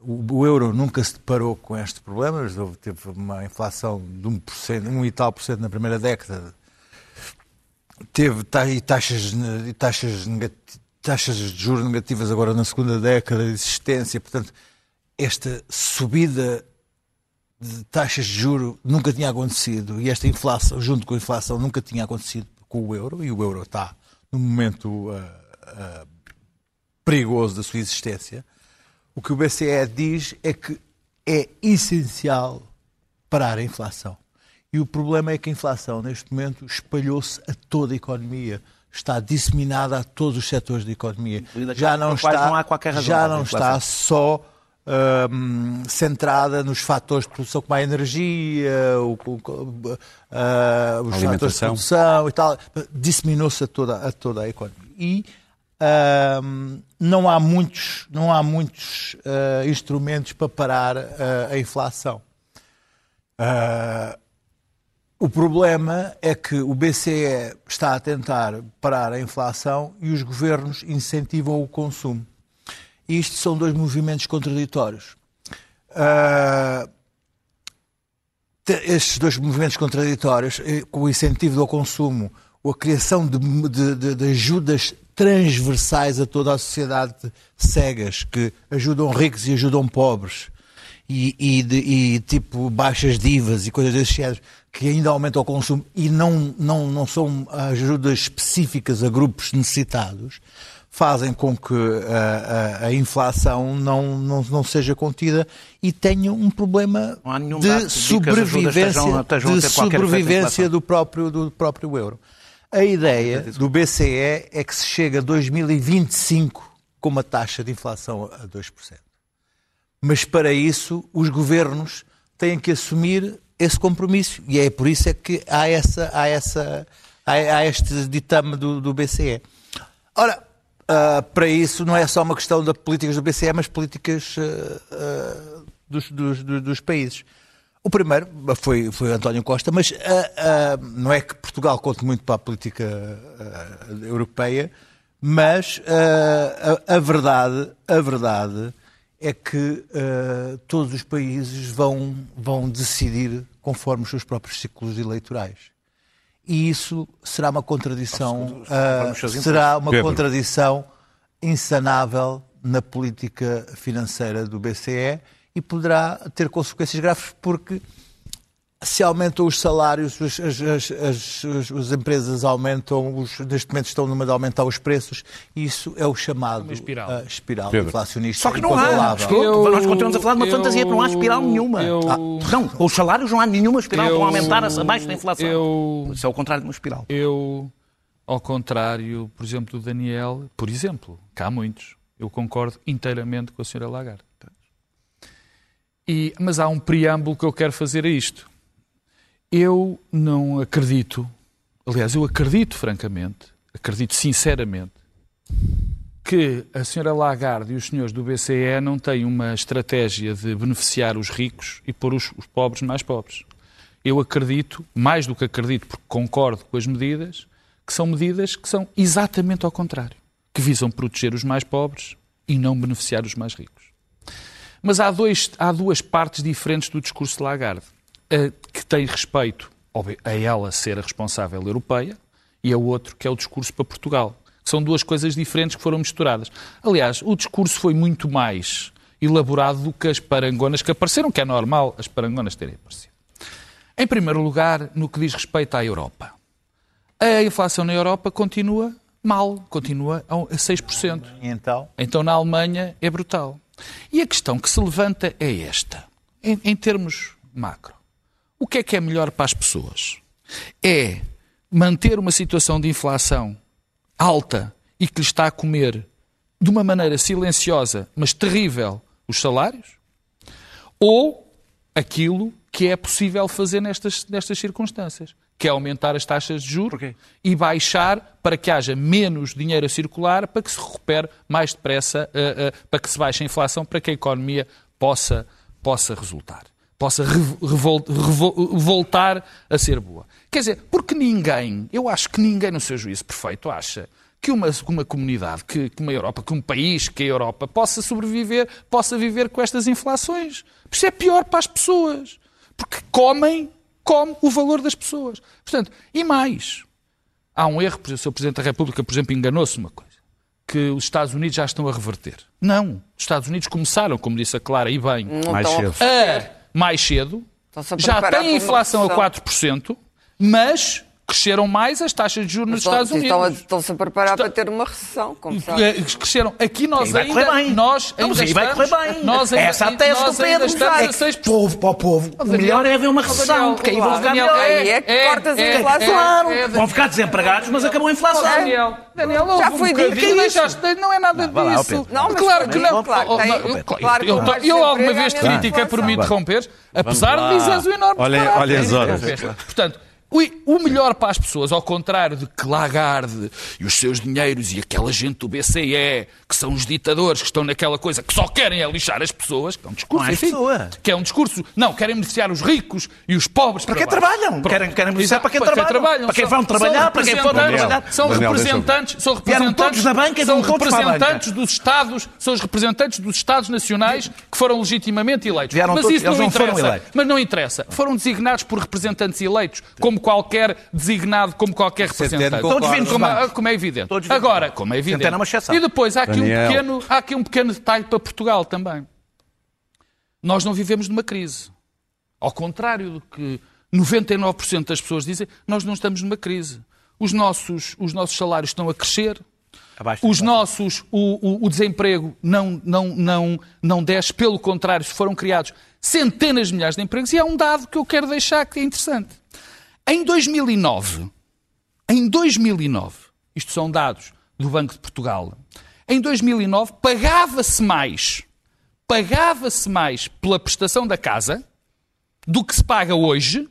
o, euro nunca se deparou com este problema, houve, teve uma inflação de 1%, 1 e tal por cento na primeira década, teve ta- taxas, taxas, taxas de juros negativas agora na segunda década de existência. Portanto, esta subida de taxas de juro nunca tinha acontecido e esta inflação, junto com a inflação, nunca tinha acontecido com o euro e o euro está num momento ah, ah, perigoso da sua existência. O que o BCE diz é que é essencial parar a inflação. E o problema é que a inflação, neste momento, espalhou-se a toda a economia. Está disseminada a todos os setores da economia. Já não está, não há qualquer razão já não está só hum, centrada nos fatores de produção como a energia, o, o- ah, os fatores de produção e tal. Disseminou-se a toda, a toda a economia. E não há muitos, não há muitos ah, instrumentos para parar ah, a inflação. Ah, o problema é que o BCE está a tentar parar a inflação e os governos incentivam o consumo. E isto são dois movimentos contraditórios. Te- estes dois movimentos contraditórios, eh, com o incentivo ao consumo, ou a criação de, de- de- de ajudas transversais a toda a sociedade cegas, que ajudam ricos e ajudam pobres, e, e de- e, tipo baixas divas e coisas desse género, que ainda aumentam o consumo e não, não, não são ajudas específicas a grupos necessitados, fazem com que a, a- a inflação não, não, não seja contida e tenha um problema de sobrevivência, estejam- estejam de sobrevivência do próprio, do próprio euro. A ideia do BCE é que se chega a 2025 com uma taxa de inflação a 2%. Mas para isso os governos têm que assumir esse compromisso. E é por isso é que há, essa, há, essa, há, há este ditame do, do BCE. Ora, ah, para isso não é só uma questão das políticas do BCE, mas políticas ah, ah, dos, dos, dos- dos países. O primeiro foi, foi António Costa, mas ah, ah, não é que Portugal conte muito para a política ah, europeia, mas a, a verdade, a verdade é que todos os países vão, vão decidir conforme os seus próprios ciclos eleitorais. E isso será uma contradição, será uma Pedro. contradição insanável na política financeira do BCE e poderá ter consequências graves porque se aumentam os salários, as, as- as- as- as- as empresas aumentam, os, neste momento estão numa de aumentar os preços, e isso é o chamado Uma espiral. ah, espiral Pedro. inflacionista. Só que não há. Eu- nós continuamos a falar de uma fantasia, não há espiral nenhuma. eu- Ah, não, os salários não há nenhuma espiral, estão a aumentar abaixo da inflação. Eu, Isso é o contrário de uma espiral. eu, ao contrário, por exemplo, do Daniel, por exemplo, que há muitos, eu concordo inteiramente com a senhora Lagarde. E, mas há um preâmbulo que eu quero fazer a isto. Eu não acredito, aliás, eu acredito francamente, acredito sinceramente, que a senhora Lagarde e os senhores do BCE não têm uma estratégia de beneficiar os ricos e pôr os, os pobres mais pobres. Eu acredito, mais do que acredito, porque concordo com as medidas, que são medidas que são exatamente ao contrário, que visam proteger os mais pobres e não beneficiar os mais ricos. Mas há, dois, há duas partes diferentes do discurso de Lagarde, a que tem respeito a ela ser a responsável europeia e a outro que é o discurso para Portugal. São duas coisas diferentes que foram misturadas. Aliás, o discurso foi muito mais elaborado do que as parangonas que apareceram, que é normal as parangonas terem aparecido. Em primeiro lugar, no que diz respeito à Europa. A inflação na Europa continua mal, continua a 6%. E então, Então na Alemanha é brutal. E a questão que se levanta é esta, em, em termos macro. O que é que é melhor para as pessoas? É manter uma situação de inflação alta e que lhe está a comer de uma maneira silenciosa, mas terrível, os salários? Ou aquilo que é possível fazer nestas, nestas circunstâncias, que é aumentar as taxas de juros Porquê? e baixar para que haja menos dinheiro a circular, para que se recupere mais depressa, eh, eh, para que se baixe a inflação, para que a economia possa, possa resultar, possa revo- revol- revo- voltar a ser boa. Quer dizer, porque ninguém, eu acho que ninguém no seu juízo perfeito acha que uma, uma comunidade, que, que uma Europa, que um país, que a Europa, possa sobreviver, possa viver com estas inflações. Isso é pior para as pessoas. Porque comem, come o valor das pessoas. Portanto, e mais, há um erro, por exemplo, o Sr. Presidente da República, por exemplo, enganou-se numa coisa, que os Estados Unidos já estão a reverter. Não, os Estados Unidos começaram, como disse a Clara, e bem, Não Mais estão a cedo. a mais cedo, Estão-se a já uma inflação a recessão. 4%, mas cresceram mais as taxas de juros nos Estão- Estados estão a- Unidos. Estão-se a preparar Está- para ter uma recessão, como sabe. Eh, Cresceram. Aqui nós vai ainda, bem. nós ainda aí vai estamos, correr bem. Nós ainda, Essa é a tese nós do ainda Pedro. estamos É a que 6%. povo para o povo. O melhor é haver uma Daniel, recessão, porque aí vão ficar. Aí é que cortas a inflação. Claro, é, vão ficar desempregados, mas acabou a inflação. Daniel, Daniel, Já um foi dito que é não é nada disso. Não, claro que não. eu- alguma vez é te critiquei por me interromperes, apesar de dizeres o enorme olhem as horas. Portanto, o, melhor para as pessoas, ao contrário de que Lagarde e os seus dinheiros e aquela gente do BCE, que são os ditadores que estão naquela coisa que só querem é lixar as pessoas, que é um discurso, Não é enfim, que é um discurso, não, querem beneficiar os ricos e os pobres. Para quem baixo. trabalham. Pronto. Querem- querem beneficiar para quem Exato, trabalham. Para quem vão trabalhar, são para quem foram representantes- trabalhar. São Daniel, representantes, são representantes, todos da banca são vão para representantes dos Estados, são os representantes dos Estados nacionais que foram legitimamente eleitos. Vieram mas todos- isso não não interessa. Mas não interessa. Foram designados por representantes eleitos, como qualquer designado, como qualquer representante. Todos vindos como, é- como é evidente. Agora, como é evidente. É uma exceção. E depois há aqui, um pequeno, há aqui um pequeno detalhe para Portugal também. Nós não vivemos numa crise. Ao contrário do que 99% das pessoas dizem, nós não estamos numa crise. Os nossos, os nossos salários estão a crescer, os nossos, o, o- o desemprego não, não, não, não desce, pelo contrário, foram criados centenas de milhares de empregos e há um dado que eu quero deixar que é interessante. Em 2009, em 2009, isto são dados do Banco de Portugal, em 2009 pagava-se mais, pagava-se mais pela prestação da casa do que se paga hoje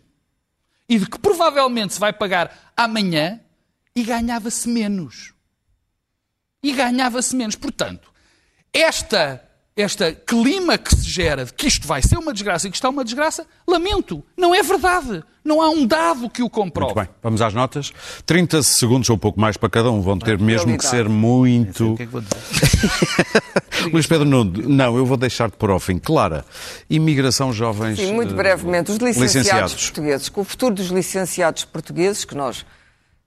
e de que provavelmente se vai pagar amanhã e ganhava-se menos. E ganhava-se menos. Portanto, esta, esta clima que se gera de que isto vai ser uma desgraça e que está uma desgraça, lamento, não é verdade. Não há um dado que o comprove. Muito bem, vamos às notas. 30 segundos ou um pouco mais para cada um. Vão ter mesmo que ser muito. O que é que vou dizer? *laughs* Luís Pedro Nuno, não, eu vou deixar-te por ao fim. Clara, imigração jovens. Sim, muito eh, brevemente. Os licenciados, licenciados. portugueses, com o futuro dos licenciados portugueses, que nós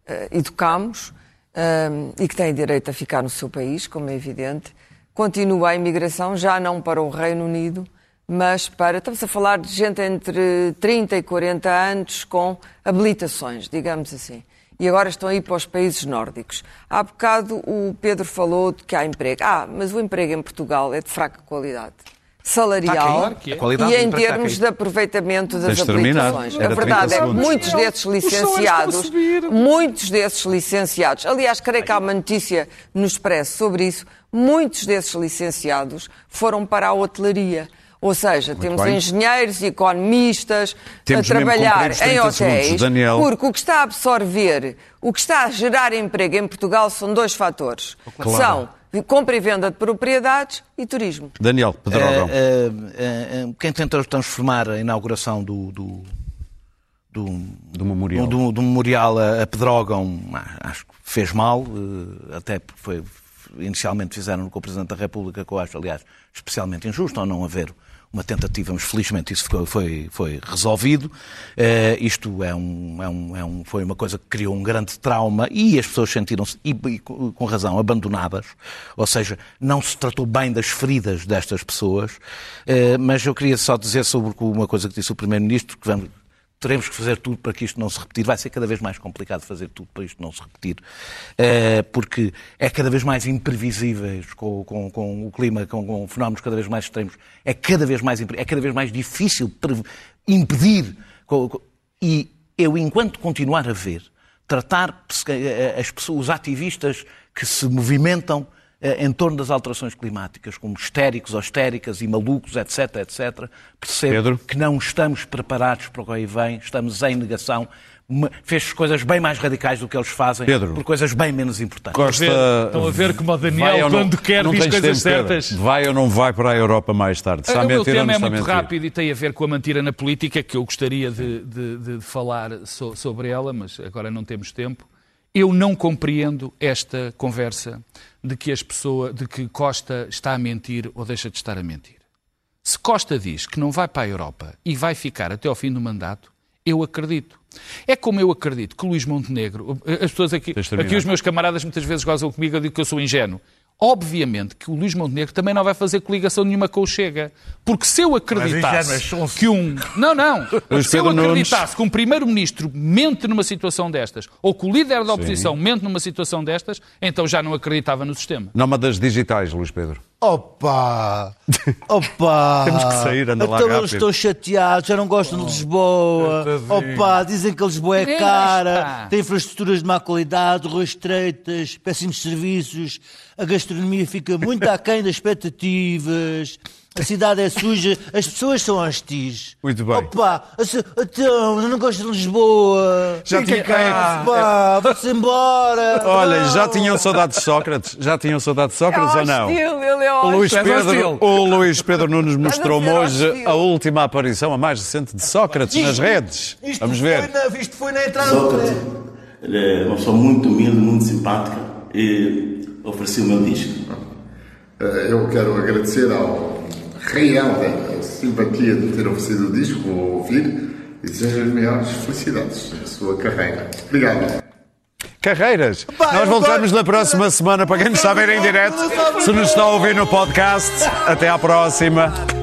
eh, educamos eh, e que têm direito a ficar no seu país, como é evidente, continua a imigração, já não para o Reino Unido, mas para. Estamos a falar de gente entre 30 e 40 anos com habilitações, digamos assim. E agora estão aí para os países nórdicos. Há bocado o Pedro falou de que há emprego. Ah, mas o emprego em Portugal é de fraca qualidade. Salarial Claro que é. E em termos de aproveitamento das Tens terminar. Era A verdade 30 é que segundos. muitos desses licenciados, subir. muitos desses licenciados, aliás, creio que há uma notícia no Expresso sobre isso, muitos desses licenciados foram para a hotelaria. Ou seja, temos bem. engenheiros e economistas Temos a trabalhar em 30 segundos. hotéis, Daniel. porque o que está a absorver, o que está a gerar emprego em Portugal são dois fatores. São compra e venda de propriedades e turismo. Daniel, Pedrógão. Eh, eh, eh, eh, quem tentou transformar a inauguração do, do, do, Do memorial. do, do memorial a, a Pedrógão, ah, acho que fez mal, até porque foi, inicialmente fizeram com o Presidente da República, que eu acho, aliás, especialmente injusto, ao não haver uma tentativa, mas felizmente isso ficou- foi, foi resolvido. Eh, isto é um, é um- é um- foi uma coisa que criou um grande trauma e as pessoas sentiram-se, e, e com razão, abandonadas. Ou seja, não se tratou bem das feridas destas pessoas. Eh, mas eu queria só dizer sobre uma coisa que disse o Primeiro-Ministro, que vamos, teremos que fazer tudo para que isto não se repetir. Vai ser cada vez mais complicado fazer tudo para isto não se repetir, eh, porque é cada vez mais imprevisíveis com, com- com o clima, com, com fenómenos cada vez mais extremos. É cada vez mais, é cada vez mais difícil impedir. E eu, enquanto continuar a ver, tratar eh, as pessoas, os ativistas que se movimentam em torno das alterações climáticas, como histéricos, histéricas e malucos, etc, etc, percebo Pedro? que não estamos preparados para o que aí vem, estamos em negação. Fez coisas bem mais radicais do que eles fazem, Pedro. por coisas bem menos importantes. Costa. Estão a ver como o Daniel, não- quando quer, diz coisas tempo, Pedro. certas. Vai ou não vai para a Europa mais tarde? Está a o meu tema não é está muito rápido e tem a ver com a mentira na política, que eu gostaria de, de- de falar so- sobre ela, mas agora não temos tempo. Eu não compreendo esta conversa de que as pessoas, de que Costa está a mentir ou deixa de estar a mentir. Se Costa diz que não vai para a Europa e vai ficar até ao fim do mandato, eu acredito. É como eu acredito que Luís Montenegro, as pessoas aqui, aqui os meus camaradas muitas vezes gozam comigo, eu digo que eu sou ingênuo. Obviamente que o Luís Montenegro também não vai fazer coligação nenhuma com o Chega. Porque se eu acreditasse é sonso. que um. Não, não. *laughs* Se eu acreditasse que um primeiro-ministro mente numa situação destas, ou que o líder da oposição mente numa situação destas, então já não acreditava no sistema. Nómadas digitais, Luís Pedro. Opa! *laughs* Opa! Temos que sair, anda lá então rápido. estão chateados, já não gostam de Lisboa. Opa, dizem que Lisboa é cara, tem infraestruturas de má qualidade, ruas estreitas, péssimos serviços, a gastronomia fica muito *laughs* aquém das expectativas. A cidade é suja, as pessoas são hostis. Muito bem. Opa, então, eu não gosto de Lisboa. Já Fica tinha- cá, Opa, vou-se embora. Olha, já tinham saudade de Sócrates? Já tinham saudade de Sócrates ou não? hostil, ele é O hostil. Luís, és Pedro, o Luís Pedro Nunes *laughs* mostrou-me hoje a última aparição, a mais recente de Sócrates nas redes. Isto Vamos foi ver. na- isto foi na entrada Sócrates, ele é uma pessoa muito humilde, muito simpática e ofereci o meu disco. Eu quero agradecer ao real da simpatia de ter oferecido o disco, vou ouvir e desejo as maiores felicidades na sua carreira. Obrigado. Carreiras. Pá, Nós voltamos na próxima semana para quem nos está a ver em direto. Se nos está a ouvir no podcast, até à próxima.